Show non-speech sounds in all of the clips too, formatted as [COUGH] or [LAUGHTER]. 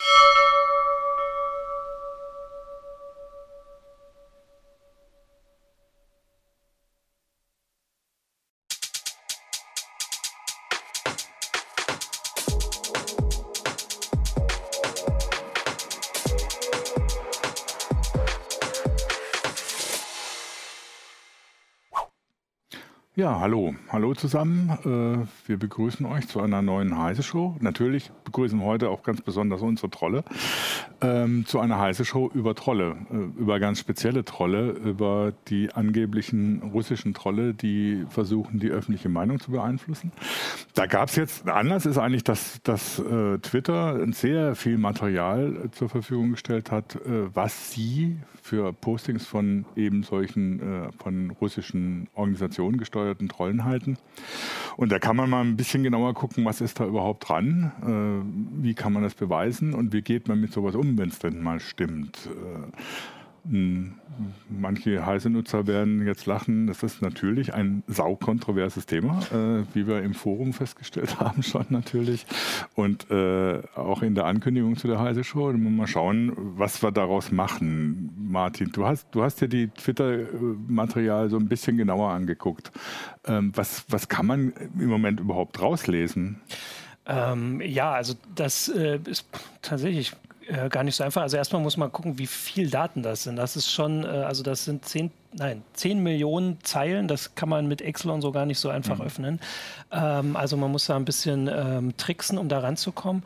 you Hallo. Hallo zusammen. Äh, wir begrüßen euch zu einer neuen Heise Show. Natürlich begrüßen heute auch ganz besonders unsere Trolle ähm, zu einer Heise Show über Trolle, äh, über ganz spezielle Trolle, über die angeblichen russischen Trolle, die versuchen, die öffentliche Meinung zu beeinflussen. Da gab es jetzt, Anlass ist eigentlich, dass, dass äh, Twitter sehr viel Material zur Verfügung gestellt hat, was sie für Postings von eben solchen von russischen Organisationen gesteuert gesteuerten Trollen halten. Und da kann man mal ein bisschen genauer gucken, was ist da überhaupt dran, äh, wie kann man das beweisen und wie geht man mit sowas um, wenn es denn mal stimmt. Äh, hm, manche heiße Nutzer werden jetzt lachen. Das ist natürlich ein saukontroverses Thema, äh, wie wir im Forum festgestellt [LAUGHS] haben schon natürlich. Und äh, auch in der Ankündigung zu der heiße Show. Mal schauen, was wir daraus machen. Martin, du hast, du hast dir die Twitter-Material so ein bisschen genauer angeguckt. Ähm, was, was kann man im Moment überhaupt rauslesen? Ähm, ja, also das äh, ist tatsächlich äh, gar nicht so einfach. Also erstmal muss man gucken, wie viel Daten das sind. Das ist schon, äh, also das sind 10, nein, 10 Millionen Zeilen. Das kann man mit Excel und so gar nicht so einfach mhm. öffnen. Ähm, also man muss da ein bisschen ähm, tricksen, um da ranzukommen.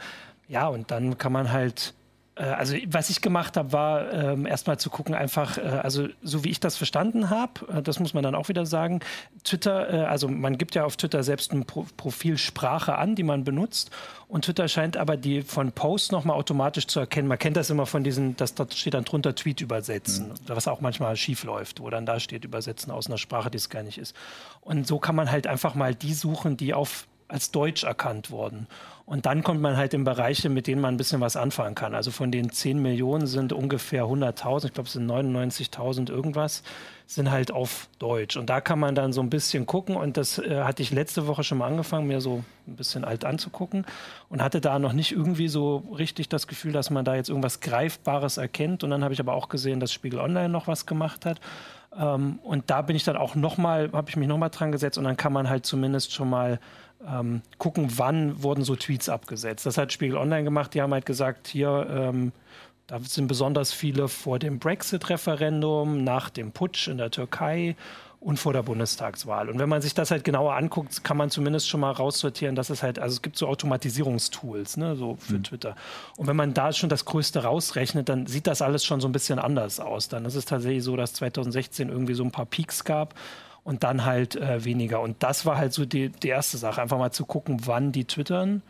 Ja, und dann kann man halt also was ich gemacht habe, war ähm, erstmal zu gucken, einfach, äh, also so wie ich das verstanden habe, äh, das muss man dann auch wieder sagen, Twitter, äh, also man gibt ja auf Twitter selbst ein Pro Profil Sprache an, die man benutzt und Twitter scheint aber die von Posts nochmal automatisch zu erkennen. Man kennt das immer von diesen, das dort steht dann drunter Tweet übersetzen, mhm. was auch manchmal schief läuft, wo dann da steht übersetzen aus einer Sprache, die es gar nicht ist. Und so kann man halt einfach mal die suchen, die auf als Deutsch erkannt wurden. Und dann kommt man halt in Bereiche, mit denen man ein bisschen was anfangen kann. Also von den 10 Millionen sind ungefähr 100.000, ich glaube es sind 99.000 irgendwas, sind halt auf Deutsch. Und da kann man dann so ein bisschen gucken. Und das äh, hatte ich letzte Woche schon mal angefangen, mir so ein bisschen alt anzugucken. Und hatte da noch nicht irgendwie so richtig das Gefühl, dass man da jetzt irgendwas Greifbares erkennt. Und dann habe ich aber auch gesehen, dass Spiegel Online noch was gemacht hat. Ähm, und da bin ich dann auch nochmal, habe ich mich nochmal dran gesetzt. Und dann kann man halt zumindest schon mal ähm, gucken, wann wurden so Tweets abgesetzt. Das hat Spiegel Online gemacht. Die haben halt gesagt, hier, ähm, da sind besonders viele vor dem Brexit-Referendum, nach dem Putsch in der Türkei und vor der Bundestagswahl. Und wenn man sich das halt genauer anguckt, kann man zumindest schon mal raussortieren, dass es halt, also es gibt so Automatisierungstools, ne, so für mhm. Twitter. Und wenn man da schon das Größte rausrechnet, dann sieht das alles schon so ein bisschen anders aus. Dann ist es tatsächlich so, dass 2016 irgendwie so ein paar Peaks gab und dann halt äh, weniger. Und das war halt so die, die erste Sache, einfach mal zu gucken, wann die twittern.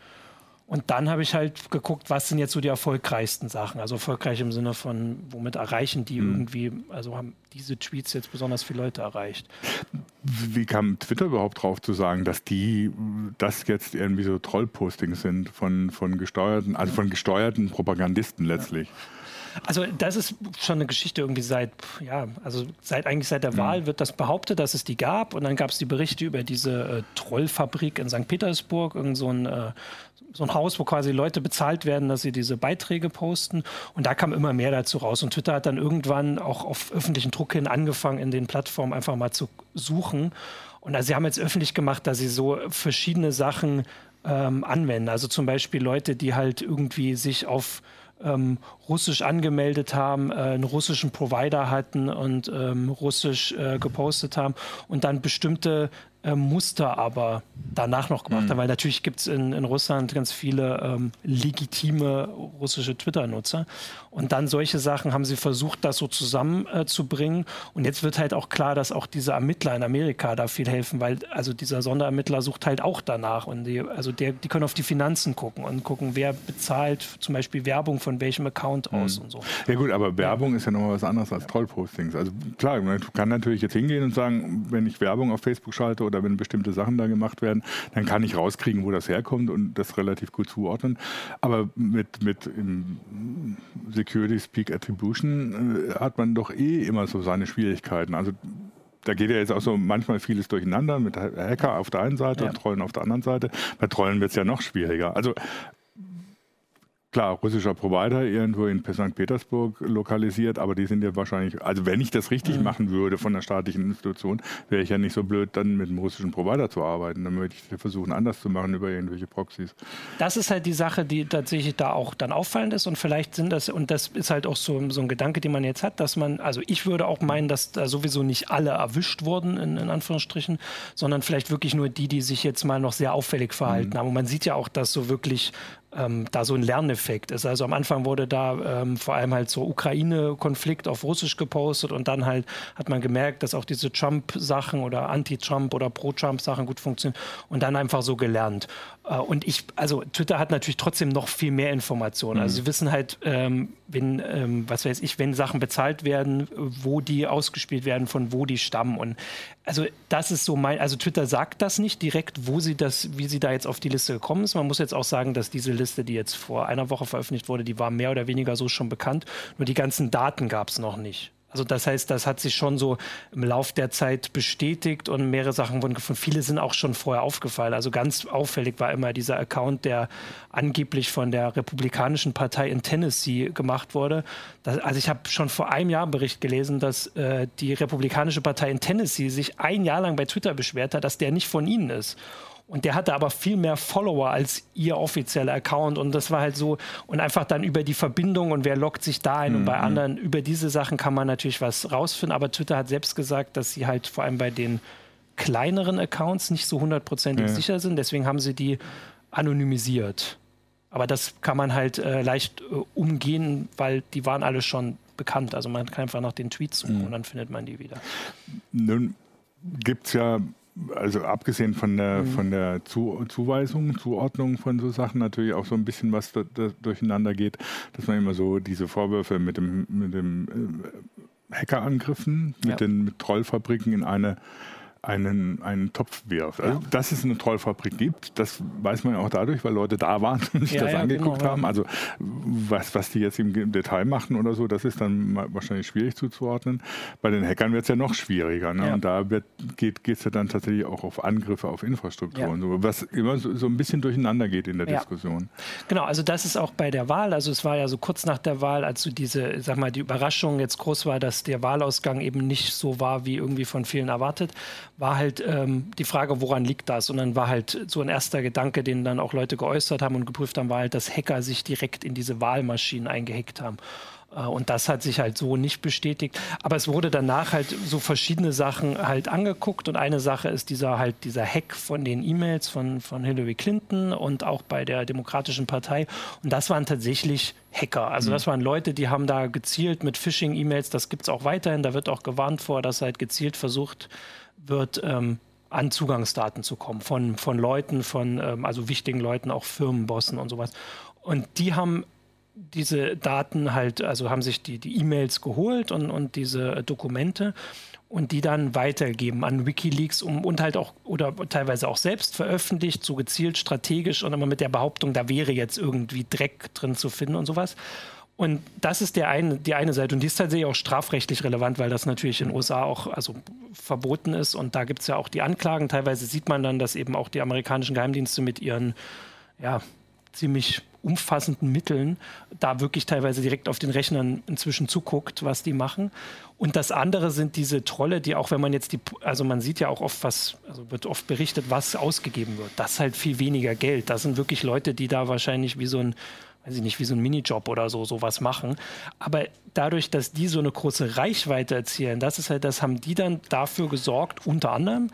Und dann habe ich halt geguckt, was sind jetzt so die erfolgreichsten Sachen. Also erfolgreich im Sinne von, womit erreichen die mhm. irgendwie, also haben diese Tweets jetzt besonders viele Leute erreicht. Wie kam Twitter überhaupt drauf zu sagen, dass die das jetzt irgendwie so Trollpostings sind von, von gesteuerten, also von gesteuerten Propagandisten letztlich? Ja. Also das ist schon eine Geschichte irgendwie seit, ja, also seit eigentlich seit der mhm. Wahl wird das behauptet, dass es die gab und dann gab es die Berichte über diese äh, Trollfabrik in St. Petersburg, irgend so ein, äh, so ein Haus, wo quasi Leute bezahlt werden, dass sie diese Beiträge posten und da kam immer mehr dazu raus und Twitter hat dann irgendwann auch auf öffentlichen Druck hin angefangen, in den Plattformen einfach mal zu suchen und also sie haben jetzt öffentlich gemacht, dass sie so verschiedene Sachen ähm, anwenden, also zum Beispiel Leute, die halt irgendwie sich auf ähm, Russisch angemeldet haben, äh, einen russischen Provider hatten und ähm, Russisch äh, gepostet haben und dann bestimmte äh, Muster aber danach noch gemacht mhm. haben, weil natürlich gibt es in, in, Russland ganz viele ähm, legitime russische Twitter-Nutzer. Und dann solche Sachen haben sie versucht, das so zusammenzubringen. Äh, und jetzt wird halt auch klar, dass auch diese Ermittler in Amerika da viel helfen, weil also dieser Sonderermittler sucht halt auch danach. Und die, also der, die können auf die Finanzen gucken und gucken, wer bezahlt zum Beispiel Werbung von welchem Account aus mhm. und so. Ja gut, aber Werbung ja. ist ja nochmal was anderes als Trollpostings. Also klar, man kann natürlich jetzt hingehen und sagen, wenn ich Werbung auf Facebook schalte oder wenn bestimmte Sachen da gemacht werden, dann kann ich rauskriegen, wo das herkommt und das relativ gut zuordnen. Aber mit, mit Security Speak Attribution äh, hat man doch eh immer so seine Schwierigkeiten. Also da geht ja jetzt auch so manchmal vieles durcheinander mit Hacker auf der einen Seite ja. und Trollen auf der anderen Seite. Bei Trollen wird es ja noch schwieriger. Also klar, russischer Provider irgendwo in St. Petersburg lokalisiert, aber die sind ja wahrscheinlich, also wenn ich das richtig mhm. machen würde von der staatlichen Institution, wäre ich ja nicht so blöd, dann mit einem russischen Provider zu arbeiten. Dann würde ich versuchen, anders zu machen über irgendwelche Proxys. Das ist halt die Sache, die tatsächlich da auch dann auffallend ist und vielleicht sind das, und das ist halt auch so, so ein Gedanke, den man jetzt hat, dass man, also ich würde auch meinen, dass da sowieso nicht alle erwischt wurden, in, in Anführungsstrichen, sondern vielleicht wirklich nur die, die sich jetzt mal noch sehr auffällig verhalten mhm. haben. Und man sieht ja auch, dass so wirklich ähm, da so ein Lerneffekt ist. Also am Anfang wurde da ähm, vor allem halt so Ukraine-Konflikt auf Russisch gepostet und dann halt hat man gemerkt, dass auch diese Trump-Sachen oder Anti-Trump oder Pro-Trump-Sachen gut funktionieren und dann einfach so gelernt. Äh, und ich, also Twitter hat natürlich trotzdem noch viel mehr Informationen. Also mhm. sie wissen halt, ähm, wenn, ähm, was weiß ich, wenn Sachen bezahlt werden, wo die ausgespielt werden, von wo die stammen. Und also das ist so mein, also Twitter sagt das nicht direkt, wo sie das, wie sie da jetzt auf die Liste gekommen ist. Man muss jetzt auch sagen, dass diese Liste, die jetzt vor einer Woche veröffentlicht wurde, die war mehr oder weniger so schon bekannt. Nur die ganzen Daten gab es noch nicht. Also das heißt, das hat sich schon so im Lauf der Zeit bestätigt und mehrere Sachen wurden gefunden. Viele sind auch schon vorher aufgefallen. Also ganz auffällig war immer dieser Account, der angeblich von der Republikanischen Partei in Tennessee gemacht wurde. Das, also ich habe schon vor einem Jahr einen Bericht gelesen, dass äh, die Republikanische Partei in Tennessee sich ein Jahr lang bei Twitter beschwert hat, dass der nicht von ihnen ist. Und der hatte aber viel mehr Follower als ihr offizieller Account. Und das war halt so. Und einfach dann über die Verbindung und wer lockt sich da ein. Mhm. Und bei mhm. anderen, über diese Sachen kann man natürlich was rausfinden. Aber Twitter hat selbst gesagt, dass sie halt vor allem bei den kleineren Accounts nicht so hundertprozentig ja. sicher sind. Deswegen haben sie die anonymisiert. Aber das kann man halt äh, leicht äh, umgehen, weil die waren alle schon bekannt. Also man kann einfach nach den Tweets suchen mhm. und dann findet man die wieder. Nun gibt es ja also abgesehen von der, mhm. von der Zu Zuweisung, Zuordnung von so Sachen natürlich auch so ein bisschen was da, da durcheinander geht, dass man immer so diese Vorwürfe mit dem, mit dem äh, Hackerangriffen, mit ja. den mit Trollfabriken in eine einen, einen Topf wirft. Also, ja. Dass es eine Trollfabrik gibt, das weiß man ja auch dadurch, weil Leute da waren [LAUGHS] und sich ja, das ja, angeguckt genau, haben. Also was, was die jetzt im Detail machen oder so, das ist dann wahrscheinlich schwierig zuzuordnen. Bei den Hackern wird es ja noch schwieriger. Ne? Und da wird, geht es ja dann tatsächlich auch auf Angriffe auf Infrastruktur und so, was immer so, so, ein bisschen durcheinander geht in der Diskussion. Genau, also das ist auch bei der Wahl. Also es war ja so kurz nach der Wahl, als so diese, sag mal, die Überraschung jetzt groß war, dass der Wahlausgang eben nicht so war, wie irgendwie von vielen erwartet war halt ähm, die Frage, woran liegt das? Und dann war halt so ein erster Gedanke, den dann auch Leute geäußert haben und geprüft haben, war halt, dass Hacker sich direkt in diese Wahlmaschinen eingehackt haben. Äh, und das hat sich halt so nicht bestätigt. Aber es wurde danach halt so verschiedene Sachen halt angeguckt. Und eine Sache ist dieser halt dieser Hack von den E-Mails von, von Hillary Clinton und auch bei der Demokratischen Partei. Und das waren tatsächlich Hacker. Also das mhm. waren Leute, die haben da gezielt mit Phishing-E-Mails, das gibt es auch weiterhin, da wird auch gewarnt vor, dass halt gezielt versucht, wird, ähm, an Zugangsdaten zu kommen von, von Leuten, von ähm, also wichtigen Leuten, auch Firmenbossen und sowas. Und die haben diese Daten halt, also haben sich die, die E-Mails geholt und, und diese Dokumente und die dann weitergeben an Wikileaks um, und halt auch oder teilweise auch selbst veröffentlicht, so gezielt strategisch und immer mit der Behauptung, da wäre jetzt irgendwie Dreck drin zu finden und sowas. Und das ist der eine, die eine Seite. Und die ist tatsächlich auch strafrechtlich relevant, weil das natürlich in den USA auch also, verboten ist. Und da gibt es ja auch die Anklagen. Teilweise sieht man dann, dass eben auch die amerikanischen Geheimdienste mit ihren ja, ziemlich umfassenden Mitteln da wirklich teilweise direkt auf den Rechnern inzwischen zuguckt, was die machen. Und das andere sind diese Trolle, die auch, wenn man jetzt die, also man sieht ja auch oft was, also wird oft berichtet, was ausgegeben wird. Das ist halt viel weniger Geld. Das sind wirklich Leute, die da wahrscheinlich wie so ein weiß ich nicht, wie so ein Minijob oder so, sowas machen. Aber dadurch, dass die so eine große Reichweite erzielen, das ist halt, das haben die dann dafür gesorgt, unter anderem,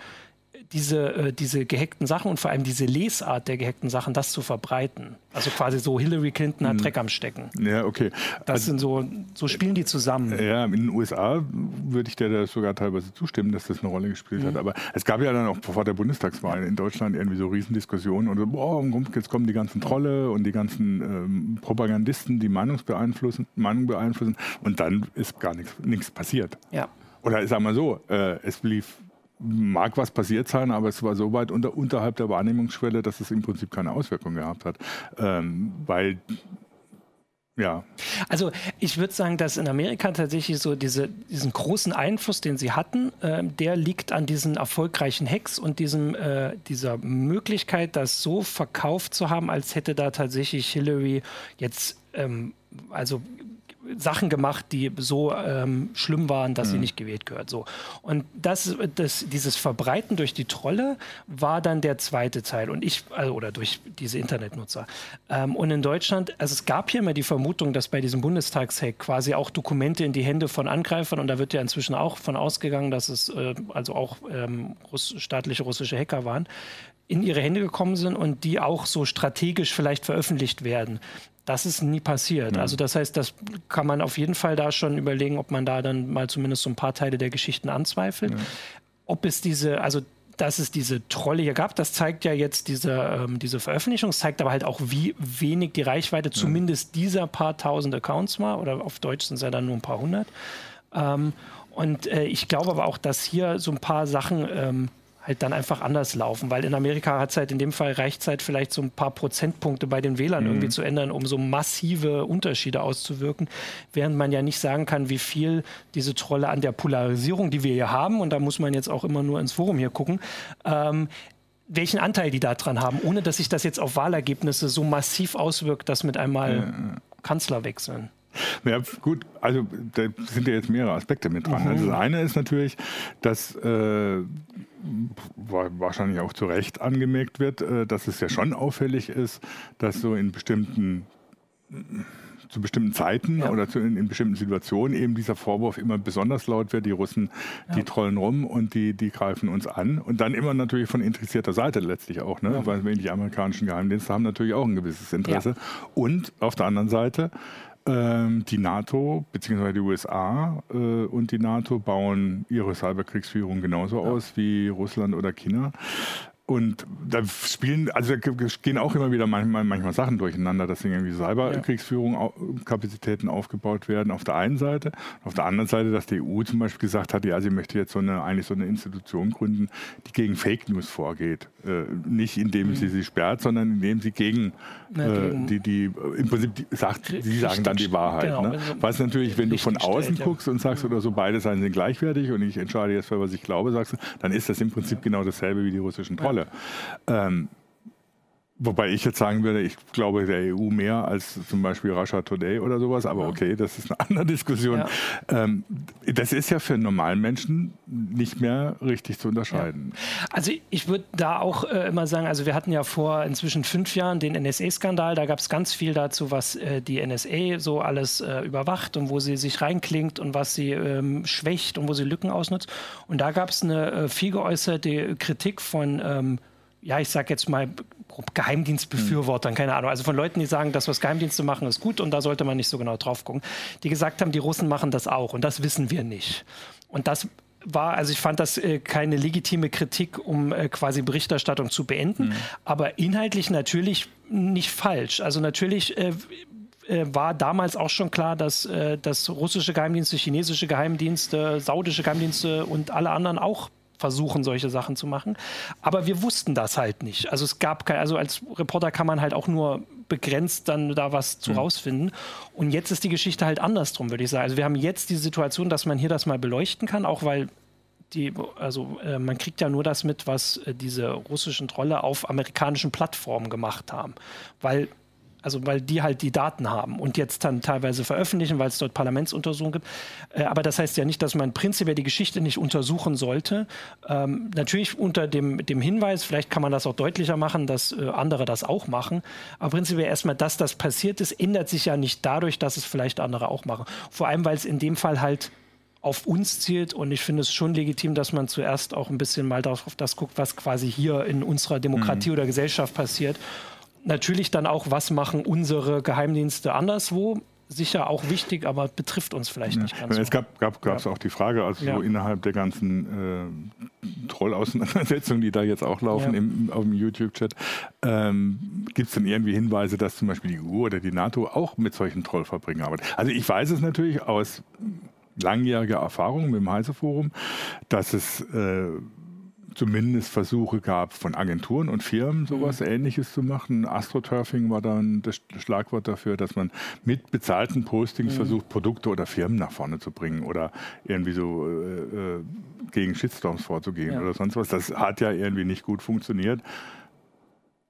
diese, äh, diese gehackten Sachen und vor allem diese Lesart der gehackten Sachen, das zu verbreiten. Also quasi so Hillary Clinton hat hm. Dreck am Stecken. Ja, okay. Das also, sind so, so spielen die zusammen. Ja, in den USA würde ich dir da sogar teilweise zustimmen, dass das eine Rolle gespielt mhm. hat. Aber es gab ja dann auch vor der Bundestagswahl in Deutschland irgendwie so Riesendiskussionen und so, boah, jetzt kommen die ganzen Trolle und die ganzen ähm, Propagandisten, die Meinungsbeeinflussen, Meinung beeinflussen und dann ist gar nichts passiert. Ja. Oder ich sag mal so, äh, es lief mag was passiert sein, aber es war so weit unter, unterhalb der Wahrnehmungsschwelle, dass es im Prinzip keine Auswirkung gehabt hat. Ähm, weil ja. Also ich würde sagen, dass in Amerika tatsächlich so diese, diesen großen Einfluss, den sie hatten, äh, der liegt an diesen erfolgreichen Hacks und diesem, äh, dieser Möglichkeit, das so verkauft zu haben, als hätte da tatsächlich Hillary jetzt ähm, also Sachen gemacht, die so ähm, schlimm waren, dass mhm. sie nicht gewählt gehört. So. Und das, das, dieses Verbreiten durch die Trolle war dann der zweite Teil. Und ich, also, oder durch diese Internetnutzer. Ähm, und in Deutschland, also es gab hier immer die Vermutung, dass bei diesem Bundestagshack quasi auch Dokumente in die Hände von Angreifern, und da wird ja inzwischen auch von ausgegangen, dass es äh, also auch ähm, Russ staatliche russische Hacker waren, in ihre Hände gekommen sind und die auch so strategisch vielleicht veröffentlicht werden. Das ist nie passiert. Ja. Also das heißt, das kann man auf jeden Fall da schon überlegen, ob man da dann mal zumindest so ein paar Teile der Geschichten anzweifelt. Ja. Ob es diese, also dass es diese Trolle hier gab, das zeigt ja jetzt diese, ähm, diese Veröffentlichung, zeigt aber halt auch, wie wenig die Reichweite ja. zumindest dieser paar tausend Accounts war, oder auf Deutsch sind es ja dann nur ein paar hundert. Ähm, und äh, ich glaube aber auch, dass hier so ein paar Sachen ähm, halt dann einfach anders laufen, weil in Amerika hat es halt in dem Fall reicht es halt vielleicht so ein paar Prozentpunkte bei den Wählern mhm. irgendwie zu ändern, um so massive Unterschiede auszuwirken, während man ja nicht sagen kann, wie viel diese Trolle an der Polarisierung, die wir hier haben, und da muss man jetzt auch immer nur ins Forum hier gucken, ähm, welchen Anteil die daran haben, ohne dass sich das jetzt auf Wahlergebnisse so massiv auswirkt, dass mit einmal ja. Kanzler wechseln. Ja, gut, also da sind ja jetzt mehrere Aspekte mit dran. Mhm. Also das eine ist natürlich, dass äh, wahrscheinlich auch zu Recht angemerkt wird, äh, dass es ja schon auffällig ist, dass so in bestimmten zu bestimmten Zeiten ja. oder zu, in, in, bestimmten Situationen eben dieser Vorwurf immer besonders laut wird, die Russen, ja. die trollen rum und die, die greifen uns an. Und dann immer natürlich von interessierter Seite letztlich auch, ne? Ja. weil die amerikanischen Geheimdienste haben natürlich auch ein gewisses Interesse. Und auf der anderen Seite die NATO bzw. die USA äh, und die NATO bauen ihre Cyberkriegsführung genauso ja. aus wie Russland oder China. Und da spielen, also da gehen auch immer wieder manchmal, manchmal Sachen durcheinander, dass irgendwie Cyberkriegsführung ja. Kapazitäten aufgebaut werden auf der einen Seite. Auf der anderen Seite, dass die EU zum Beispiel gesagt hat, ja, sie möchte jetzt so eine, eigentlich so eine Institution gründen, die gegen Fake News vorgeht. Äh, nicht indem mhm. sie sie sperrt, sondern indem sie gegen, Na, äh, die, die, im Prinzip die, sagt, sie sagen dann die Wahrheit. Genau, ne? Was natürlich, wenn du von außen stellt, guckst ja. und sagst oder so, beide Seiten sind gleichwertig und ich entscheide jetzt für was ich glaube, sagst du, dann ist das im Prinzip ja. genau dasselbe wie die russischen Trolle. Rolle. Wobei ich jetzt sagen würde, ich glaube der EU mehr als zum Beispiel Russia Today oder sowas, aber okay, das ist eine andere Diskussion. Ja. Ähm, das ist ja für normalen Menschen nicht mehr richtig zu unterscheiden. Ja. Also ich würde da auch äh, immer sagen, also wir hatten ja vor inzwischen fünf Jahren den NSA-Skandal, da gab es ganz viel dazu, was äh, die NSA so alles äh, überwacht und wo sie sich reinklingt und was sie ähm, schwächt und wo sie Lücken ausnutzt. Und da gab es eine viel geäußerte Kritik von ähm, ja, ich sag jetzt mal Geheimdienstbefürwortern, keine Ahnung, also von Leuten, die sagen, das, was Geheimdienste machen, ist gut und da sollte man nicht so genau drauf gucken, die gesagt haben, die Russen machen das auch und das wissen wir nicht. Und das war, also ich fand das äh, keine legitime Kritik, um äh, quasi Berichterstattung zu beenden, mhm. aber inhaltlich natürlich nicht falsch. Also natürlich äh, äh war damals auch schon klar, dass, äh, dass russische Geheimdienste, chinesische Geheimdienste, saudische Geheimdienste und alle anderen auch versuchen, solche Sachen zu machen. Aber wir wussten das halt nicht. Also es gab kein, also als Reporter kann man halt auch nur begrenzt dann da was zu mhm. rausfinden. Und jetzt ist die Geschichte halt andersrum, würde ich sagen. Also wir haben jetzt die Situation, dass man hier das mal beleuchten kann, auch weil die, also äh, man kriegt ja nur das mit, was äh, diese russischen Trolle auf amerikanischen Plattformen gemacht haben. Weil also weil die halt die Daten haben und jetzt dann teilweise veröffentlichen, weil es dort Parlamentsuntersuchungen gibt. Äh, aber das heißt ja nicht, dass man prinzipiell die Geschichte nicht untersuchen sollte. Ähm, natürlich unter dem, dem Hinweis, vielleicht kann man das auch deutlicher machen, dass äh, andere das auch machen. Aber prinzipiell erstmal, dass das passiert ist, ändert sich ja nicht dadurch, dass es vielleicht andere auch machen. Vor allem, weil es in dem Fall halt auf uns zielt. Und ich finde es schon legitim, dass man zuerst auch ein bisschen mal darauf das guckt, was quasi hier in unserer Demokratie mhm. oder Gesellschaft passiert. Natürlich dann auch, was machen unsere Geheimdienste anderswo sicher auch wichtig, aber betrifft uns vielleicht ja. nicht ganz. Es gab es gab, ja. auch die Frage, also ja. so innerhalb der ganzen äh, Troll-Auseinandersetzungen, die da jetzt auch laufen im, auf dem YouTube-Chat, ähm, gibt es denn irgendwie Hinweise, dass zum Beispiel die EU oder die NATO auch mit solchen Trollfabriken arbeitet? Also ich weiß es natürlich aus langjähriger Erfahrung mit dem Heise-Forum, dass es äh, zumindest Versuche gab von Agenturen und Firmen sowas mhm. ähnliches zu machen. Astroturfing war dann das Schlagwort dafür, dass man mit bezahlten Postings mhm. versucht, Produkte oder Firmen nach vorne zu bringen oder irgendwie so äh, äh gegen Shitstorms vorzugehen ja. oder sonst was. Das hat ja irgendwie nicht gut funktioniert.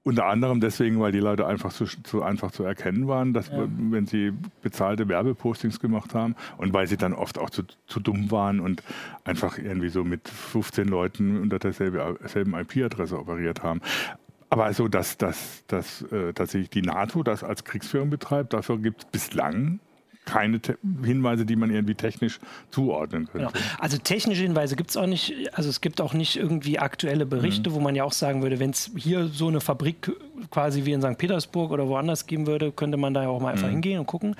Unter anderem deswegen, weil die Leute einfach zu, zu einfach zu erkennen waren, dass ja. wenn sie bezahlte Werbepostings gemacht haben und weil sie dann oft auch zu, zu dumm waren und einfach irgendwie so mit 15 Leuten unter derselben IP-Adresse operiert haben. Aber also, dass, dass, dass äh, tatsächlich die NATO das als Kriegsführung betreibt, dafür gibt es bislang keine Te Hinweise, die man irgendwie technisch zuordnen könnte. Genau. Also technische Hinweise gibt es auch nicht. Also es gibt auch nicht irgendwie aktuelle Berichte, mhm. wo man ja auch sagen würde, wenn es hier so eine Fabrik quasi wie in St. Petersburg oder woanders geben würde, könnte man da ja auch mal einfach mhm. hingehen und gucken.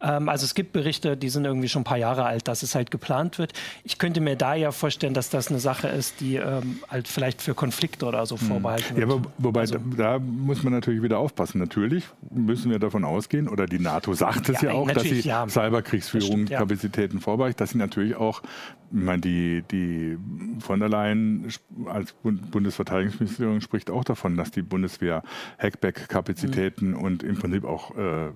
Ähm, also es gibt Berichte, die sind irgendwie schon ein paar Jahre alt, dass es halt geplant wird. Ich könnte mir da ja vorstellen, dass das eine Sache ist, die ähm, halt vielleicht für Konflikte oder so mhm. vorbehalten wird. Ja, aber wobei also, da, da, muss man natürlich wieder aufpassen. Natürlich müssen wir davon ausgehen, oder die NATO sagt es ja, ja auch, dass sie ja, Cyberkriegsführung ja. Kapazitäten vorbereitet, dass sie natürlich auch, ich meine, die, die von der Leyen als Bundesverteidigungsministerin spricht auch davon, dass die Bundeswehr Hackback-Kapazitäten mhm. und im Prinzip auch äh,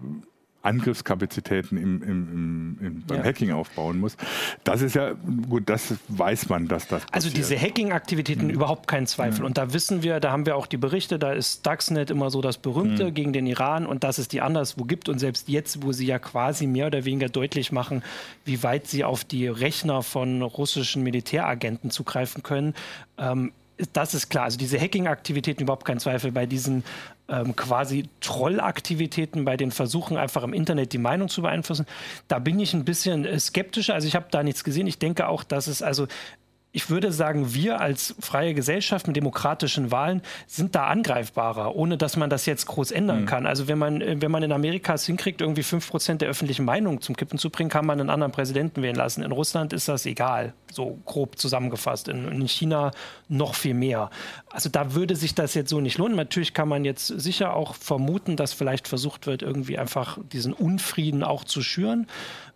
Angriffskapazitäten im, im, im, beim ja. Hacking aufbauen muss. Das ist ja, gut, das weiß man, dass das also passiert. Also diese Hacking-Aktivitäten, mhm. überhaupt kein Zweifel. Mhm. Und da wissen wir, da haben wir auch die Berichte, da ist Stuxnet immer so das Berühmte mhm. gegen den Iran und dass es die anderswo gibt. Und selbst jetzt, wo sie ja quasi mehr oder weniger deutlich machen, wie weit sie auf die Rechner von russischen Militäragenten zugreifen können, ähm, das ist klar. Also diese Hacking-Aktivitäten, überhaupt kein Zweifel. Bei diesen ähm, quasi Trollaktivitäten, bei den Versuchen, einfach im Internet die Meinung zu beeinflussen, da bin ich ein bisschen äh, skeptischer. Also ich habe da nichts gesehen. Ich denke auch, dass es also ich würde sagen, wir als freie Gesellschaft mit demokratischen Wahlen sind da angreifbarer, ohne dass man das jetzt groß ändern mhm. kann. Also wenn man, wenn man in Amerika es hinkriegt, irgendwie 5% der öffentlichen Meinung zum Kippen zu bringen, kann man einen anderen Präsidenten wählen lassen. In Russland ist das egal, so grob zusammengefasst. In, in China noch viel mehr. Also da würde sich das jetzt so nicht lohnen. Natürlich kann man jetzt sicher auch vermuten, dass vielleicht versucht wird, irgendwie einfach diesen Unfrieden auch zu schüren.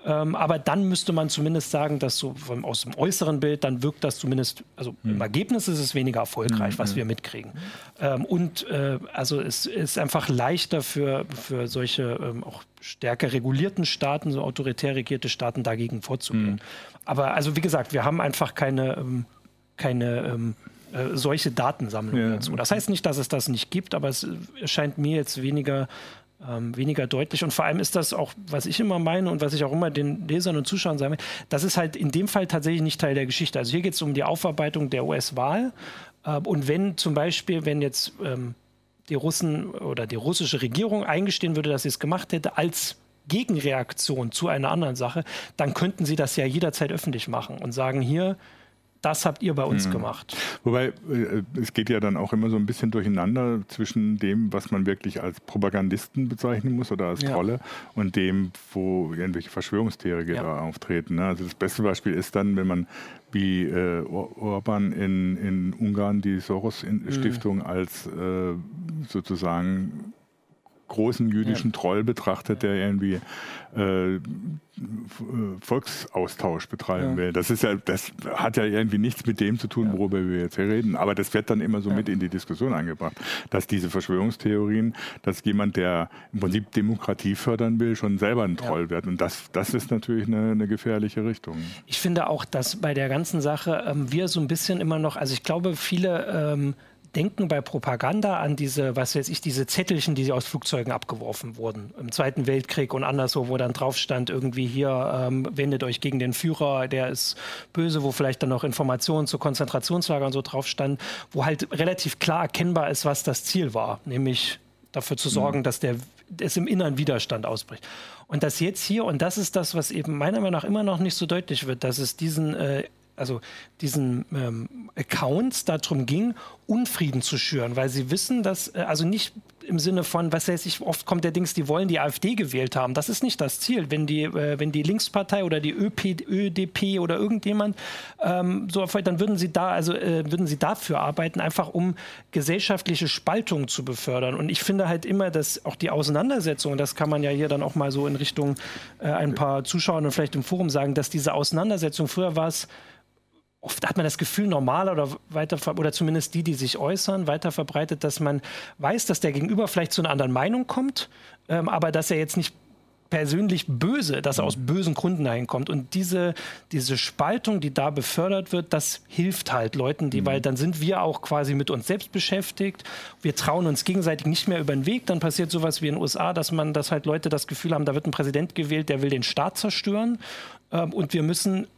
Ähm, aber dann müsste man zumindest sagen, dass so vom, aus dem äußeren Bild, dann wirkt das zumindest, also mhm. im Ergebnis ist es weniger erfolgreich, mhm. was wir mitkriegen. Ähm, und äh, also es ist einfach leichter für, für solche ähm, auch stärker regulierten Staaten, so autoritär regierte Staaten dagegen vorzugehen. Mhm. Aber also wie gesagt, wir haben einfach keine, ähm, keine ähm, äh, solche Datensammlung ja. dazu. Das heißt nicht, dass es das nicht gibt, aber es erscheint mir jetzt weniger ähm, weniger deutlich. Und vor allem ist das auch, was ich immer meine und was ich auch immer den Lesern und Zuschauern sage, das ist halt in dem Fall tatsächlich nicht Teil der Geschichte. Also hier geht es um die Aufarbeitung der US-Wahl. Äh, und wenn zum Beispiel, wenn jetzt ähm, die Russen oder die russische Regierung eingestehen würde, dass sie es gemacht hätte als Gegenreaktion zu einer anderen Sache, dann könnten sie das ja jederzeit öffentlich machen und sagen, hier, das habt ihr bei uns mhm. gemacht. Wobei, äh, es geht ja dann auch immer so ein bisschen durcheinander zwischen dem, was man wirklich als Propagandisten bezeichnen muss oder als Trolle ja. und dem, wo irgendwelche Verschwörungstheorien ja. auftreten. Ne? Also das beste Beispiel ist dann, wenn man wie äh, Orban in, in Ungarn die Soros-Stiftung mhm. als äh, sozusagen großen jüdischen ja. Troll betrachtet, der irgendwie äh, Volksaustausch betreiben ja. will. Das ist ja, das hat ja irgendwie nichts mit dem zu tun, worüber wir jetzt hier reden. Aber das wird dann immer so mit in die Diskussion eingebracht, dass diese Verschwörungstheorien, dass jemand, der im Prinzip Demokratie fördern will, schon selber ein Troll wird. Und das, das ist natürlich eine, eine, gefährliche Richtung. Ich finde auch, dass bei der ganzen Sache ähm, wir so ein bisschen immer noch, also ich glaube, viele ähm, denken bei Propaganda an diese, was weiß ich, diese Zettelchen, die aus Flugzeugen abgeworfen wurden im Zweiten Weltkrieg und anderswo, wo dann drauf stand, irgendwie hier ähm, wendet euch gegen den Führer, der ist böse, wo vielleicht dann noch Informationen zu Konzentrationslagern so drauf stand, wo halt relativ klar erkennbar ist, was das Ziel war, nämlich dafür zu sorgen, mhm. dass der es im inneren Widerstand ausbricht. Und das jetzt hier, und das ist das, was eben meiner Meinung nach immer noch nicht so deutlich wird, dass es diesen äh, also diesen ähm, Accounts darum ging, Unfrieden zu schüren, weil sie wissen, dass, äh, also nicht im Sinne von, was weiß ich, oft kommt der Dings, die wollen die AfD gewählt haben. Das ist nicht das Ziel. Wenn die, äh, wenn die Linkspartei oder die ÖP, ÖDP oder irgendjemand ähm, so erfolgt, dann würden sie da, also äh, würden sie dafür arbeiten, einfach um gesellschaftliche Spaltung zu befördern. Und ich finde halt immer, dass auch die Auseinandersetzung, das kann man ja hier dann auch mal so in Richtung äh, ein paar Zuschauer und vielleicht im Forum sagen, dass diese Auseinandersetzung, früher war es oft hat man das Gefühl, normal oder weiter oder zumindest die, die sich äußern, weiter verbreitet, dass man weiß, dass der Gegenüber vielleicht zu einer anderen Meinung kommt, ähm, aber dass er jetzt nicht persönlich böse, dass er aus mhm. bösen Gründen dahin kommt. Und diese, diese Spaltung, die da befördert wird, das hilft halt Leuten, die, mhm. weil dann sind wir auch quasi mit uns selbst beschäftigt. Wir trauen uns gegenseitig nicht mehr über den Weg. Dann passiert sowas wie in den USA, dass man, dass halt Leute das Gefühl haben, da wird ein Präsident gewählt, der will den Staat zerstören. Ähm, und wir müssen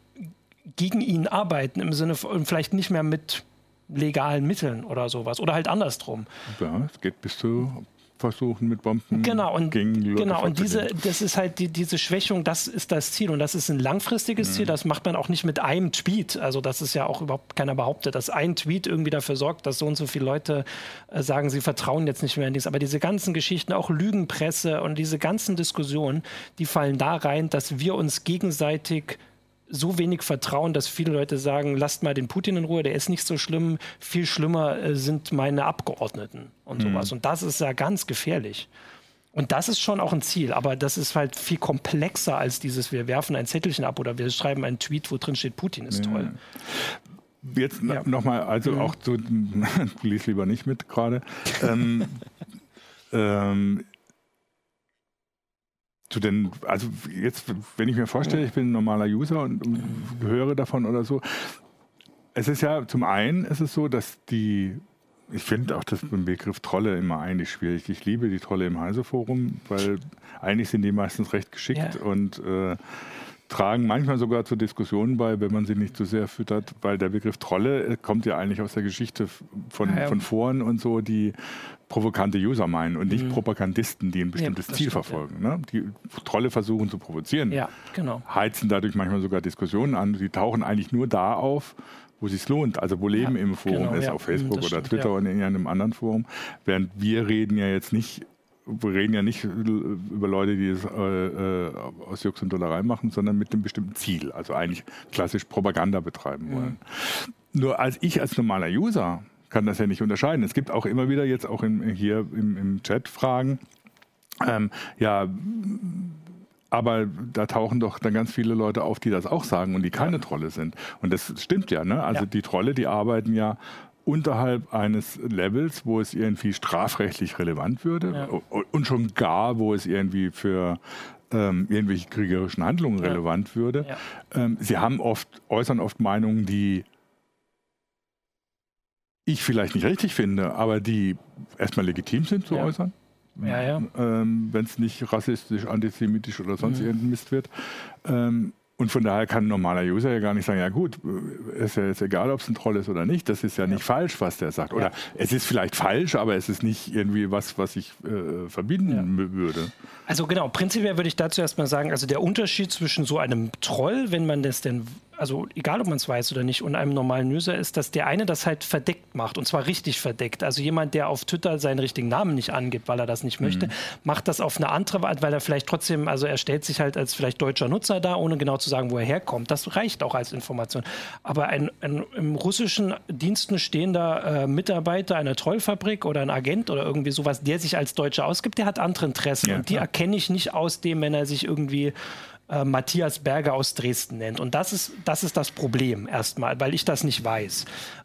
gegen ihn arbeiten, im Sinne von vielleicht nicht mehr mit legalen Mitteln oder sowas. Oder halt andersrum. Ja, es geht bis zu versuchen mit Bomben genau und genau und diese das ist halt die, diese Schwächung das ist das Ziel und das ist ein langfristiges mhm. Ziel das macht man auch nicht mit einem Tweet also das ist ja auch überhaupt keiner behauptet dass ein Tweet irgendwie dafür sorgt dass so und so viele Leute äh, sagen sie vertrauen jetzt nicht mehr in dies aber diese ganzen Geschichten auch Lügenpresse und diese ganzen Diskussionen die fallen da rein dass wir uns gegenseitig so wenig Vertrauen, dass viele Leute sagen, lasst mal den Putin in Ruhe, der ist nicht so schlimm, viel schlimmer äh, sind meine Abgeordneten und mhm. sowas. Und das ist ja ganz gefährlich. Und das ist schon auch ein Ziel, aber das ist halt viel komplexer als dieses, wir werfen ein Zettelchen ab oder wir schreiben einen Tweet, wo drin steht, Putin ist ja. toll. Jetzt ja. nochmal, also mhm. auch so, [LAUGHS] lies lieber nicht mit gerade. ähm, [LAUGHS] ähm, zu den, also jetzt, wenn ich mir vorstelle, ich bin ein normaler User und, und höre davon oder so, es ist ja zum einen ist es so, dass die, ich finde auch das Begriff Trolle immer eigentlich schwierig. Ich liebe die Trolle im Heise-Forum, weil eigentlich sind die meistens recht geschickt ja. und äh, tragen manchmal sogar zu Diskussionen bei, wenn man sie nicht zu sehr füttert, weil der Begriff Trolle äh, kommt ja eigentlich aus der Geschichte von, ja, ja. von Foren und so, die provokante User meinen und nicht mhm. Propagandisten, die ein bestimmtes ja, Ziel stimmt, verfolgen. Ne? Die Trolle versuchen zu provozieren, ja, genau. heizen dadurch manchmal sogar Diskussionen an. Die tauchen eigentlich nur da auf, wo es sich lohnt, also wo Leben im Forum genau, ist, auf Facebook oder stimmt, Twitter oder in einem anderen Forum. Während wir reden ja jetzt nicht wir reden ja nicht über Leute, die es äh, äh, aus Jux und Dollerei machen, sondern mit einem bestimmten Ziel, also eigentlich klassisch Propaganda betreiben wollen. Mhm. Nur als ich als normaler User kann das ja nicht unterscheiden. Es gibt auch immer wieder jetzt auch im, hier im, im Chat Fragen, ähm, ja, aber da tauchen doch dann ganz viele Leute auf, die das auch sagen und die keine Trolle sind. Und das stimmt ja, ne? Also ja. die Trolle, die arbeiten ja unterhalb eines Levels, wo es irgendwie strafrechtlich relevant würde ja. und schon gar, wo es irgendwie für ähm, irgendwelche kriegerischen Handlungen ja. relevant würde. Ja. Ähm, sie haben oft, äußern oft Meinungen, die ich vielleicht nicht richtig finde, aber die erstmal legitim sind zu äußern. Ähm, Wenn es nicht rassistisch, antisemitisch oder sonst mhm. irgendein Mist wird. Und von daher kann ein normaler User ja gar nicht sagen, ja gut, ist ja jetzt egal, ob es ein Troll ist oder nicht. Das ist ja, ja. nicht falsch, was der sagt. Oder ja. es ist vielleicht falsch, aber es ist nicht irgendwie was, was ich äh, verbinden ja. würde. Also genau, prinzipiell würde ich dazu erstmal sagen, also der Unterschied zwischen so einem Troll, wenn man das denn also egal ob man es weiß oder nicht, und einem normalen User ist, dass der eine das halt verdeckt macht und zwar richtig verdeckt. Also jemand, der auf Twitter seinen richtigen Namen nicht angibt, weil er das nicht möchte, mhm. macht das auf eine andere Art, weil er vielleicht trotzdem, also er stellt sich halt als vielleicht deutscher Nutzer da, ohne genau zu sagen, wo er herkommt. Das reicht auch als Information. Aber ein, ein im russischen Diensten stehender äh, Mitarbeiter einer Trollfabrik oder ein Agent oder irgendwie sowas, der sich als Deutscher ausgibt, der hat andere Interessen ja, und die erkenne ich nicht aus dem, wenn er sich irgendwie äh, Matthias Berger aus Dresden nennt. Und das ist, das ist das Problem erstmal, weil ich das nicht weiß.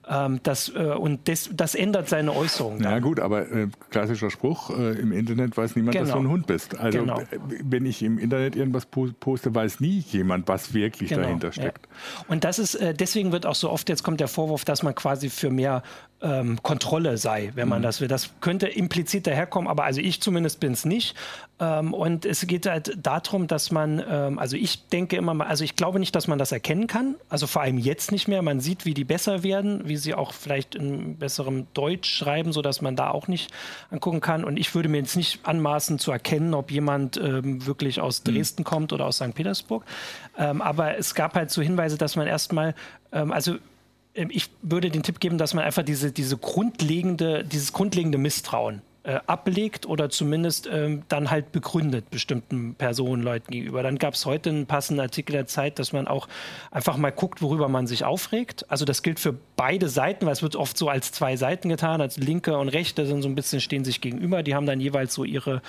Ähm, das, äh, und das, das ändert seine Äußerung. Ja gut, aber äh, klassischer Spruch, äh, im Internet weiß niemand, genau. dass du ein Hund bist. Also genau. Äh, wenn ich im Internet irgendwas poste, weiß nie jemand, was wirklich genau. dahinter steckt. Ja. Und das ist, äh, deswegen wird auch so oft, jetzt kommt der Vorwurf, dass man quasi für mehr ähm, Kontrolle sei, wenn man mhm. das will. Das könnte implizit daherkommen, aber also ich zumindest bin es nicht. Ähm, und es geht halt darum, dass man Ähm, also ich denke immer mal, also ich glaube nicht, dass man das erkennen kann. Also vor allem jetzt nicht mehr. Man sieht, wie die besser werden, wie sie auch vielleicht in besserem Deutsch schreiben, sodass man da auch nicht angucken kann. Und ich würde mir jetzt nicht anmaßen zu erkennen, ob jemand ähm, wirklich aus mhm. Dresden mhm. kommt oder aus St. Petersburg. Ähm, aber es gab halt so Hinweise, dass man erstmal, ähm, also ähm, ich würde den Tipp geben, dass man einfach diese, diese grundlegende, dieses grundlegende Misstrauen äh, ablegt oder zumindest ähm, dann halt begründet bestimmten Personen, Leuten gegenüber. Dann gab es heute einen passenden Artikel der Zeit, dass man auch einfach mal guckt, worüber man sich aufregt. Also das gilt für beide Seiten, weil es wird oft so als zwei Seiten getan, als linke und rechte sind so ein bisschen stehen sich gegenüber. Die haben dann jeweils so ihre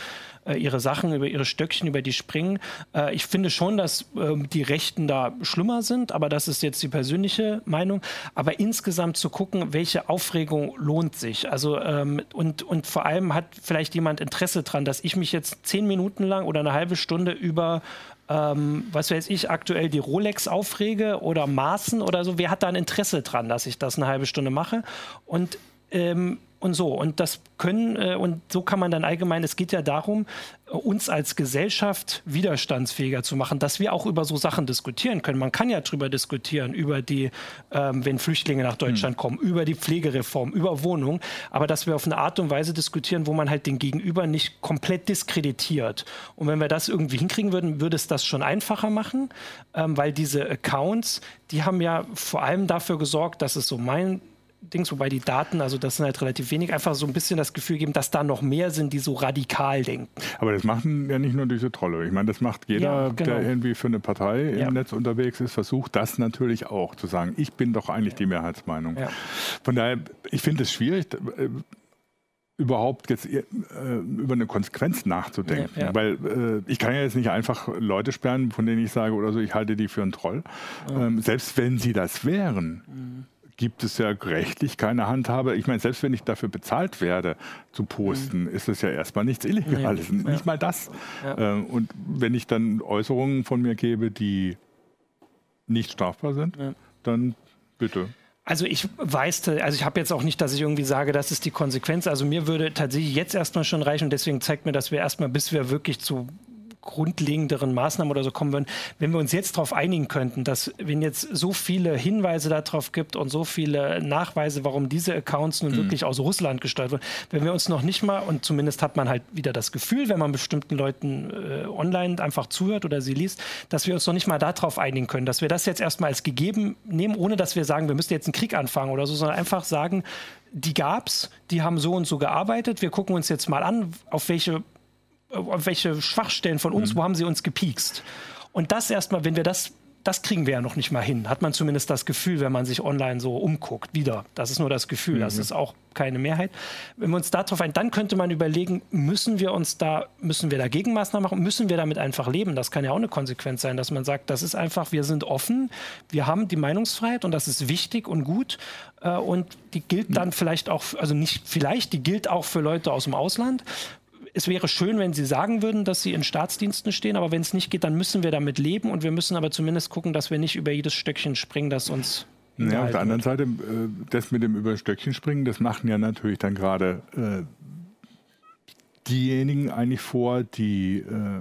äh, ihre Sachen, über ihre Stöckchen, über die springen. Äh, ich finde schon, dass ähm, die Rechten da schlimmer sind, aber das ist jetzt die persönliche Meinung. Aber insgesamt zu gucken, welche Aufregung lohnt sich. Also ähm, und, und vor allem hat vielleicht jemand Interesse daran, dass ich mich jetzt zehn Minuten lang oder eine halbe Stunde über ähm, was weiß ich, aktuell die Rolex aufrege oder Maßen oder so. Wer hat da ein Interesse dran, dass ich das eine halbe Stunde mache? Und ähm, und so. Und das können, äh, und so kann man dann allgemein, es geht ja darum, uns als Gesellschaft widerstandsfähiger zu machen, dass wir auch über so Sachen diskutieren können. Man kann ja darüber diskutieren, über die, ähm, wenn Flüchtlinge nach Deutschland mhm. kommen, über die Pflegereform, über Wohnungen, aber dass wir auf eine Art und Weise diskutieren, wo man halt den Gegenüber nicht komplett diskreditiert. Und wenn wir das irgendwie hinkriegen würden, würde es das schon einfacher machen, ähm, weil diese Accounts, die haben ja vor allem dafür gesorgt, dass es so mein Dings, wobei die Daten, also das sind halt relativ wenig, einfach so ein bisschen das Gefühl geben, dass da noch mehr sind, die so radikal denken. Aber das machen ja nicht nur diese Trolle. Ich meine, das macht jeder, ja, genau. der irgendwie für eine Partei im ja. Netz unterwegs ist, versucht das natürlich auch zu sagen, ich bin doch eigentlich die Mehrheitsmeinung. Ja. Von daher, ich finde es schwierig, äh, überhaupt jetzt äh, über eine Konsequenz nachzudenken. Ja, ja. Weil äh, ich kann ja jetzt nicht einfach Leute sperren, von denen ich sage oder so, ich halte die für einen Troll. Ja. Ähm, selbst wenn sie das wären, mhm gibt es ja rechtlich keine Handhabe. Ich meine, selbst wenn ich dafür bezahlt werde zu posten, mhm. ist das ja erstmal nichts Illegales. Nee, nicht ja. mal das. Ja. Ähm, und wenn ich dann Äußerungen von mir gebe, die nicht strafbar sind, ja. dann bitte. Also ich weiß, also ich habe jetzt auch nicht, dass ich irgendwie sage, das ist die Konsequenz. Also mir würde tatsächlich jetzt erstmal schon reichen und deswegen zeigt mir, dass wir erstmal, bis wir wirklich zu grundlegenderen Maßnahmen oder so kommen würden, wenn wir uns jetzt darauf einigen könnten, dass wenn jetzt so viele Hinweise darauf gibt und so viele Nachweise, warum diese Accounts nun mhm. wirklich aus Russland gesteuert wurden, wenn wir uns noch nicht mal, und zumindest hat man halt wieder das Gefühl, wenn man bestimmten Leuten äh, online einfach zuhört oder sie liest, dass wir uns noch nicht mal darauf einigen können, dass wir das jetzt erstmal als gegeben nehmen, ohne dass wir sagen, wir müssen jetzt einen Krieg anfangen oder so, sondern einfach sagen, die gab's, die haben so und so gearbeitet. Wir gucken uns jetzt mal an, auf welche welche Schwachstellen von uns, mhm. wo haben sie uns gepiekst. Und das erstmal, wenn wir das, das kriegen wir ja noch nicht mal hin, hat man zumindest das Gefühl, wenn man sich online so umguckt, wieder. Das ist nur das Gefühl, mhm. das ist auch keine Mehrheit. Wenn wir uns darauf ein, dann könnte man überlegen, müssen wir uns da, müssen wir da Gegenmaßnahmen machen, müssen wir damit einfach leben? Das kann ja auch eine Konsequenz sein, dass man sagt, das ist einfach, wir sind offen, wir haben die Meinungsfreiheit und das ist wichtig und gut. Äh, und die gilt dann vielleicht auch, also nicht vielleicht, die gilt auch für Leute aus dem Ausland es wäre schön, wenn Sie sagen würden, dass Sie in Staatsdiensten stehen, aber wenn es nicht geht, dann müssen wir damit leben und wir müssen aber zumindest gucken, dass wir nicht über jedes Stöckchen springen, das uns. Ja, auf der anderen Seite, äh, das mit dem über Stöckchen springen, das machen ja natürlich dann gerade äh, diejenigen eigentlich vor, die äh,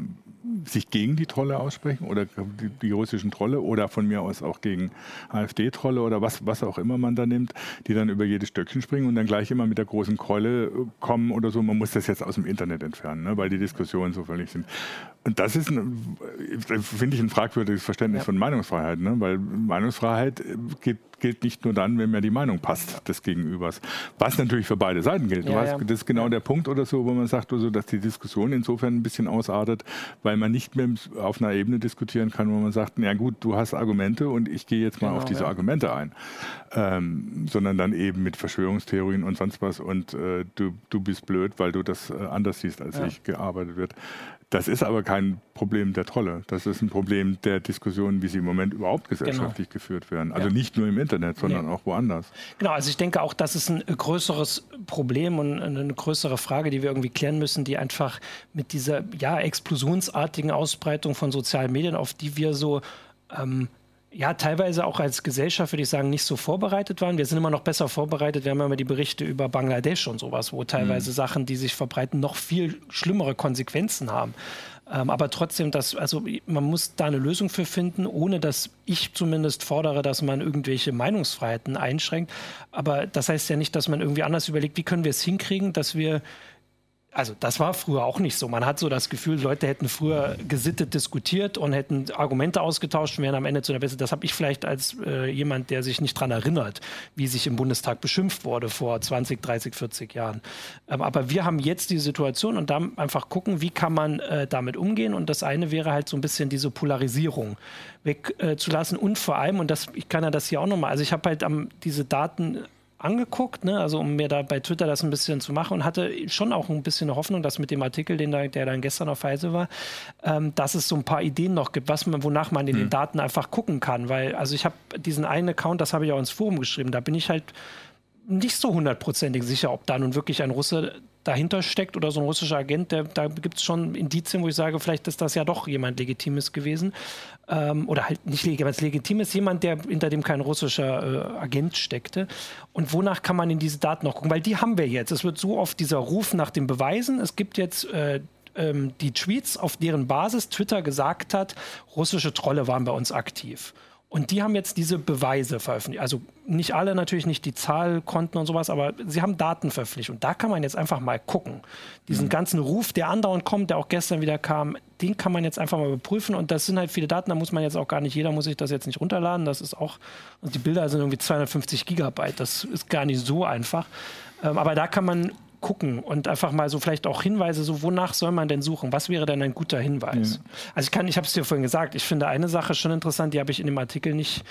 sich gegen die Trolle aussprechen oder die, die, russischen Trolle oder von mir aus auch gegen AfD-Trolle oder was, was auch immer man da nimmt, die dann über jedes Stöckchen springen und dann gleich immer mit der großen Keule kommen oder so. Man muss das jetzt aus dem Internet entfernen, ne, weil die Diskussionen so völlig sind. Und das ist, finde ich, ein fragwürdiges Verständnis ja. von Meinungsfreiheit, ne? weil Meinungsfreiheit geht, gilt nicht nur dann, wenn mir die Meinung passt des Gegenübers. Was natürlich für beide Seiten gilt. Ja, hast, das ist genau der Punkt oder so, wo man sagt, also, dass die Diskussion insofern ein bisschen ausartet, weil man nicht mehr auf einer Ebene diskutieren kann, wo man sagt, ja gut, du hast Argumente und ich gehe jetzt mal genau, auf diese ja. Argumente ein. Ähm, sondern dann eben mit Verschwörungstheorien und sonst was und äh, du, du bist blöd, weil du das äh, anders siehst, als ich gearbeitet wird. Das ist aber kein Problem der Trolle. Das ist ein Problem der Diskussionen, wie sie im Moment überhaupt gesellschaftlich genau. geführt werden. Also ja. nicht nur im Internet, sondern ja. auch woanders. Genau, also ich denke auch, das ist ein größeres Problem und eine größere Frage, die wir irgendwie klären müssen, die einfach mit dieser ja, explosionsartigen Ausbreitung von sozialen Medien, auf die wir so ähm, ja, teilweise auch als Gesellschaft, würde ich sagen, nicht so vorbereitet waren. Wir sind immer noch besser vorbereitet. Wir haben immer die Berichte über Bangladesch und sowas, wo teilweise mhm. Sachen, die sich verbreiten, noch viel schlimmere Konsequenzen haben. Ähm, aber trotzdem, das, also man muss da eine Lösung für finden, ohne dass ich zumindest fordere, dass man irgendwelche Meinungsfreiheiten einschränkt. Aber das heißt ja nicht, dass man irgendwie anders überlegt, wie können wir es hinkriegen, dass wir also das war früher auch nicht so. Man hat so das Gefühl, Leute hätten früher gesittet diskutiert und hätten Argumente ausgetauscht und wären am Ende zu einer Beste. Das habe ich vielleicht als äh, jemand, der sich nicht daran erinnert, wie sich im Bundestag beschimpft wurde vor 20, 30, 40 Jahren. Ähm, aber wir haben jetzt die Situation und da einfach gucken, wie kann man äh, damit umgehen. Und das eine wäre halt so ein bisschen diese Polarisierung wegzulassen äh, und vor allem, und das, ich kann ja das hier auch nochmal, also ich habe halt am, diese Daten angeguckt, ne? also um mir da bei Twitter das ein bisschen zu machen und hatte schon auch ein bisschen eine Hoffnung, dass mit dem Artikel, den da, der dann gestern auf Heise war, ähm, dass es so ein paar Ideen noch gibt, was man, wonach man in mhm. den Daten einfach gucken kann. Weil, also ich habe diesen einen Account, das habe ich auch ins Forum geschrieben, da bin ich halt nicht so hundertprozentig sicher, ob da nun wirklich ein Russe dahinter steckt oder so ein russischer Agent, der, da gibt es schon Indizien, wo ich sage, vielleicht ist das ja doch jemand Legitimes gewesen. Ähm, oder halt nicht legitim, legitim ist jemand, der hinter dem kein russischer äh, Agent steckte. Und wonach kann man in diese Daten noch gucken? Weil die haben wir jetzt. Es wird so oft dieser Ruf nach den Beweisen. Es gibt jetzt äh, ähm, die Tweets, auf deren Basis Twitter gesagt hat, russische Trolle waren bei uns aktiv. Und die haben jetzt diese Beweise veröffentlicht. Also nicht alle natürlich, nicht die Zahlkonten und sowas, aber sie haben Daten veröffentlicht. Und da kann man jetzt einfach mal gucken. Diesen mhm. ganzen Ruf, der andauernd kommt, der auch gestern wieder kam, den kann man jetzt einfach mal überprüfen. Und das sind halt viele Daten, da muss man jetzt auch gar nicht, jeder muss sich das jetzt nicht runterladen. Das ist auch, also die Bilder sind irgendwie 250 Gigabyte. Das ist gar nicht so einfach. Ähm, aber da kann man gucken und einfach mal so vielleicht auch Hinweise, so wonach soll man denn suchen? Was wäre denn ein guter Hinweis? Ja. Also ich kann, ich habe es dir vorhin gesagt, ich finde eine Sache schon interessant, die habe ich in dem Artikel nicht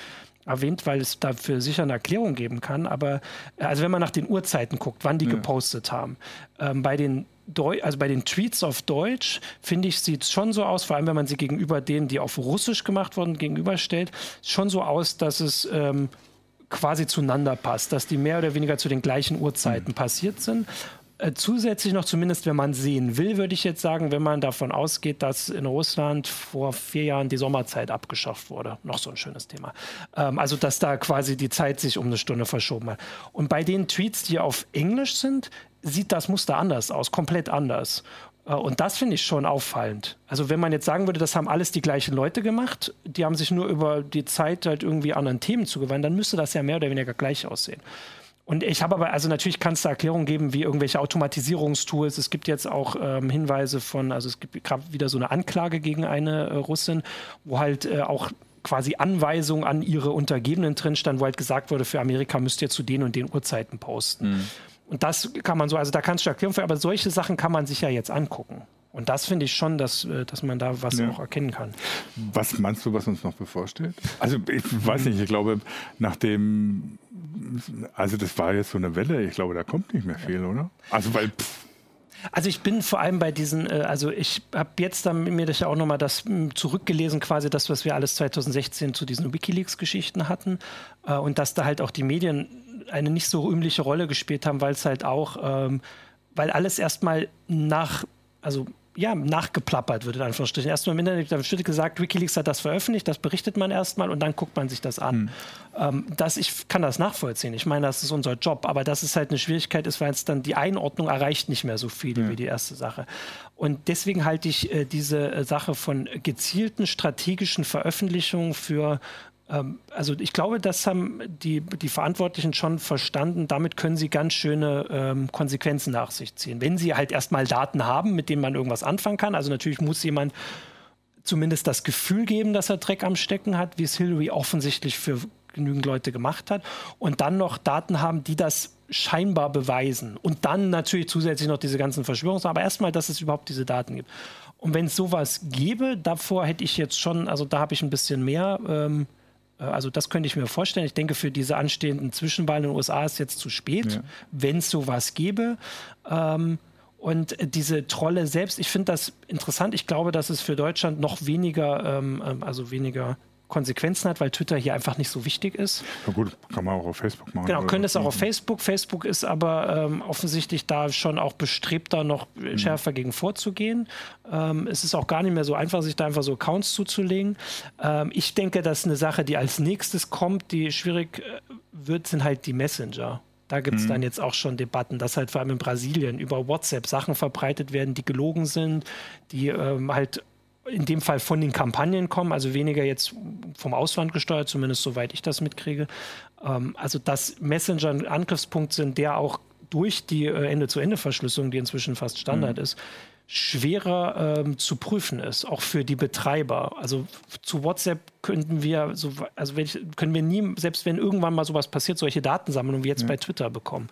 erwähnt, weil es dafür sicher eine Erklärung geben kann. Aber äh, also wenn man nach den Uhrzeiten guckt, wann die ja. gepostet haben, ähm, bei den Deu also bei den Tweets auf Deutsch, finde ich, sieht es schon so aus, vor allem wenn man sie gegenüber denen, die auf Russisch gemacht wurden, gegenüberstellt, schon so aus, dass es ähm, quasi zueinander passt, dass die mehr oder weniger zu den gleichen Uhrzeiten mhm. passiert sind. Äh, zusätzlich noch, zumindest wenn man sehen will, würde ich jetzt sagen, wenn man davon ausgeht, dass in Russland vor vier Jahren die Sommerzeit abgeschafft wurde. Noch so ein schönes Thema. Ähm, also, dass da quasi die Zeit sich um eine Stunde verschoben hat. Und bei den Tweets, die auf Englisch sind, sieht das Muster anders aus, komplett anders. Äh, und das finde ich schon auffallend. Also wenn man jetzt sagen würde, das haben alles die gleichen Leute gemacht, die haben sich nur über die Zeit halt irgendwie anderen Themen zugewandt, dann müsste das ja mehr oder weniger gleich aussehen. Und ich habe aber, also natürlich kann es da Erklärungen geben, wie irgendwelche Automatisierungstools. Es gibt jetzt auch ähm, Hinweise von, also es gibt gerade wieder so eine Anklage gegen eine äh, Russin, wo halt äh, auch quasi Anweisungen an ihre Untergebenen drin stand, wo halt gesagt wurde, für Amerika müsst ihr zu den und den Uhrzeiten posten. Mhm. Und das kann man so, also da kannst du Erklärungen für, aber solche Sachen kann man sich ja jetzt angucken. Und das finde ich schon, dass, äh, dass man da was ja. auch erkennen kann. Was meinst du, was uns noch bevorsteht? Also ich weiß nicht, ich glaube, nachdem, also das war jetzt so eine Welle, ich glaube, da kommt nicht mehr viel, oder? Also weil... Pff. Also ich bin vor allem bei diesen, äh, also ich habe jetzt dann mir das ja auch nochmal das zurückgelesen, quasi das, was wir alles 2016 zu diesen Wikileaks-Geschichten hatten äh, und dass da halt auch die Medien eine nicht so rühmliche Rolle gespielt haben, weil es halt auch, ähm, weil alles erstmal nach, also ja, nachgeplappert wird, in Anführungsstrichen. Erstmal im Internet wird gesagt, Wikileaks hat das veröffentlicht, das berichtet man erstmal und dann guckt man sich das an. Hm. Ähm, das, ich kann das nachvollziehen. Ich meine, das ist unser Job, aber dass es halt eine Schwierigkeit ist, weil es dann die Einordnung erreicht nicht mehr so viel ja. wie die erste Sache. Und deswegen halte ich äh, diese äh, Sache von gezielten strategischen Veröffentlichungen für also ich glaube, das haben die, die Verantwortlichen schon verstanden. Damit können sie ganz schöne ähm, Konsequenzen nach sich ziehen. Wenn sie halt erstmal Daten haben, mit denen man irgendwas anfangen kann. Also natürlich muss jemand zumindest das Gefühl geben, dass er Dreck am Stecken hat, wie es Hillary offensichtlich für genügend Leute gemacht hat. Und dann noch Daten haben, die das scheinbar beweisen. Und dann natürlich zusätzlich noch diese ganzen Verschwörungs... Aber erstmal, dass es überhaupt diese Daten gibt. Und wenn es sowas gäbe, davor hätte ich jetzt schon, also da habe ich ein bisschen mehr... Ähm, äh, also das könnte ich mir vorstellen. Ich denke, für diese anstehenden Zwischenwahlen in den USA ist jetzt zu spät, ja. wenn es sowas gäbe. Ähm, und diese Trolle selbst, ich finde das interessant. Ich glaube, dass es für Deutschland noch weniger, ähm, ähm also weniger Konsequenzen hat, weil Twitter hier einfach nicht so wichtig ist. Na gut, kann man auch auf Facebook machen. Genau, können es auch auf Facebook. Facebook ist aber ähm, offensichtlich da schon auch bestrebt, da noch mhm. schärfer gegen vorzugehen. Ähm, es ist auch gar nicht mehr so einfach, sich da einfach so Accounts zuzulegen. Ähm, ich denke, dass eine Sache, die als nächstes kommt, die schwierig äh, wird, sind halt die Messenger. Da gibt es mhm. dann jetzt auch schon Debatten, dass halt vor allem in Brasilien über WhatsApp Sachen verbreitet werden, die gelogen sind, die ähm, halt in dem Fall von den Kampagnen kommen, also weniger jetzt vom Ausland gesteuert, zumindest soweit ich das mitkriege. Ähm, also dass Messenger ein Angriffspunkt sind, der auch durch die äh, Ende-zu-Ende-Verschlüsselung, die inzwischen fast Standard mhm. ist, schwerer ähm, zu prüfen ist, auch für die Betreiber. Also zu WhatsApp könnten wir, so, also können wir nie, selbst wenn irgendwann mal sowas passiert, solche Datensammlungen wie jetzt ja. bei Twitter bekommen.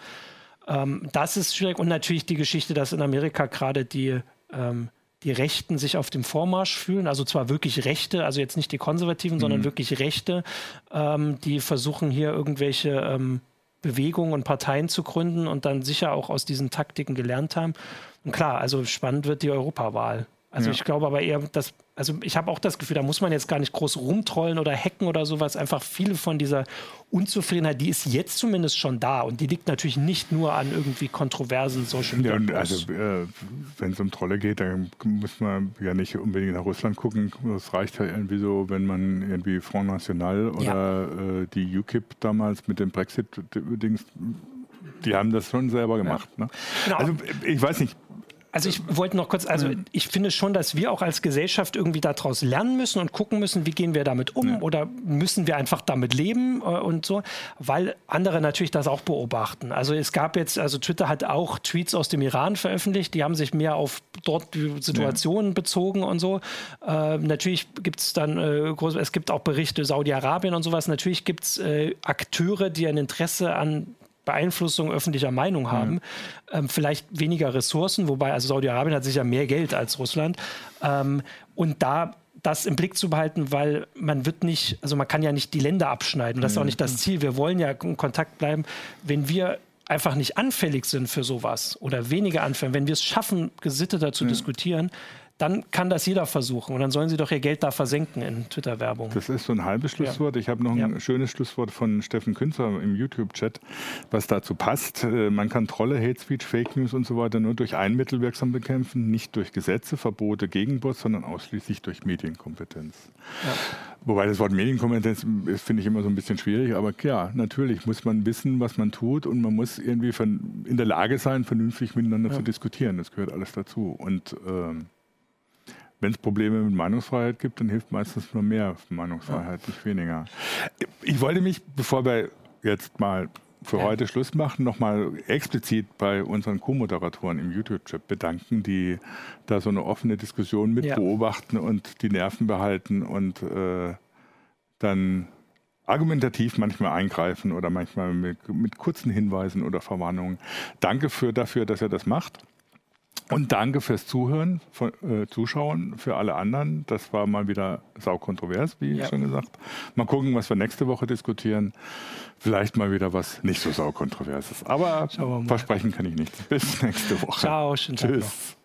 Ähm, das ist schwierig und natürlich die Geschichte, dass in Amerika gerade die ähm, die Rechten sich auf dem Vormarsch fühlen, also zwar wirklich Rechte, also jetzt nicht die Konservativen, mhm. sondern wirklich Rechte, ähm, die versuchen hier irgendwelche ähm, Bewegungen und Parteien zu gründen und dann sicher auch aus diesen Taktiken gelernt haben. Und klar, also spannend wird die Europawahl. Also ja. ich glaube aber eher, dass, also ich habe auch das Gefühl, da muss man jetzt gar nicht groß rumtrollen oder hacken oder sowas. Einfach viele von dieser Unzufriedenheit, die ist jetzt zumindest schon da. Und die liegt natürlich nicht nur an irgendwie kontroversen Social Media. Ja, also äh, wenn es um Trolle geht, dann muss man ja nicht unbedingt nach Russland gucken. Es reicht ja irgendwie so, wenn man irgendwie Front National oder ja. äh, die UKIP damals mit dem Brexit-Dings die haben das schon selber gemacht. Ne? Genau. Also ich weiß nicht, also ich wollte noch kurz, also ich finde schon, dass wir auch als Gesellschaft irgendwie daraus lernen müssen und gucken müssen, wie gehen wir damit um ja. oder müssen wir einfach damit leben äh, und so, weil andere natürlich das auch beobachten. Also es gab jetzt, also Twitter hat auch Tweets aus dem Iran veröffentlicht, die haben sich mehr auf dort die Situationen ja. bezogen und so. Äh, natürlich gibt es dann, äh, groß, es gibt auch Berichte Saudi-Arabien und sowas. Natürlich gibt es äh, Akteure, die ein Interesse an Beeinflussung öffentlicher Meinung haben. Mhm. Ähm, vielleicht weniger Ressourcen, wobei also Saudi-Arabien hat sicher mehr Geld als Russland. Ähm, und da das im Blick zu behalten, weil man wird nicht, also man kann ja nicht die Länder abschneiden. Das ist auch nicht das Ziel. Wir wollen ja in Kontakt bleiben. Wenn wir einfach nicht anfällig sind für sowas oder weniger anfällig, wenn wir es schaffen, gesitteter zu mhm. diskutieren, dann kann das jeder versuchen. Und dann sollen sie doch ihr Geld da versenken in Twitter-Werbung. Das ist so ein halbes Schlusswort. Ja. Ich habe noch ein ja. schönes Schlusswort von Steffen Künzer im YouTube-Chat, was dazu passt. Äh, man kann Trolle, Hate Speech, Fake News und so weiter nur durch ein Mittel wirksam bekämpfen, nicht durch Gesetze, Verbote, Gegenbots, sondern ausschließlich durch Medienkompetenz. Ja. Wobei das Wort Medienkompetenz finde ich immer so ein bisschen schwierig, aber ja, natürlich muss man wissen, was man tut und man muss irgendwie in der Lage sein, vernünftig miteinander zu diskutieren. Das gehört alles dazu. Und ähm, wenn es Probleme mit Meinungsfreiheit gibt, dann hilft meistens nur mehr Meinungsfreiheit, nicht weniger. Ich wollte mich, bevor wir jetzt mal für heute Schluss machen, nochmal explizit bei unseren Co-Moderatoren im YouTube-Chat bedanken, die da so eine offene Diskussion mit ja. beobachten und die Nerven behalten und äh, dann argumentativ manchmal eingreifen oder manchmal mit, mit kurzen Hinweisen oder Verwarnungen. Danke für, dafür, dass ihr das macht. Und danke fürs Zuhören, von, äh, Zuschauen für alle anderen. Das war mal wieder saukontrovers, wie ja. schon gesagt. Mal gucken, was wir nächste Woche diskutieren. Vielleicht mal wieder was nicht so saukontroverses. Aber versprechen kann ich nichts. Bis nächste Woche. Ciao, schönen Tag Tschüss. Noch.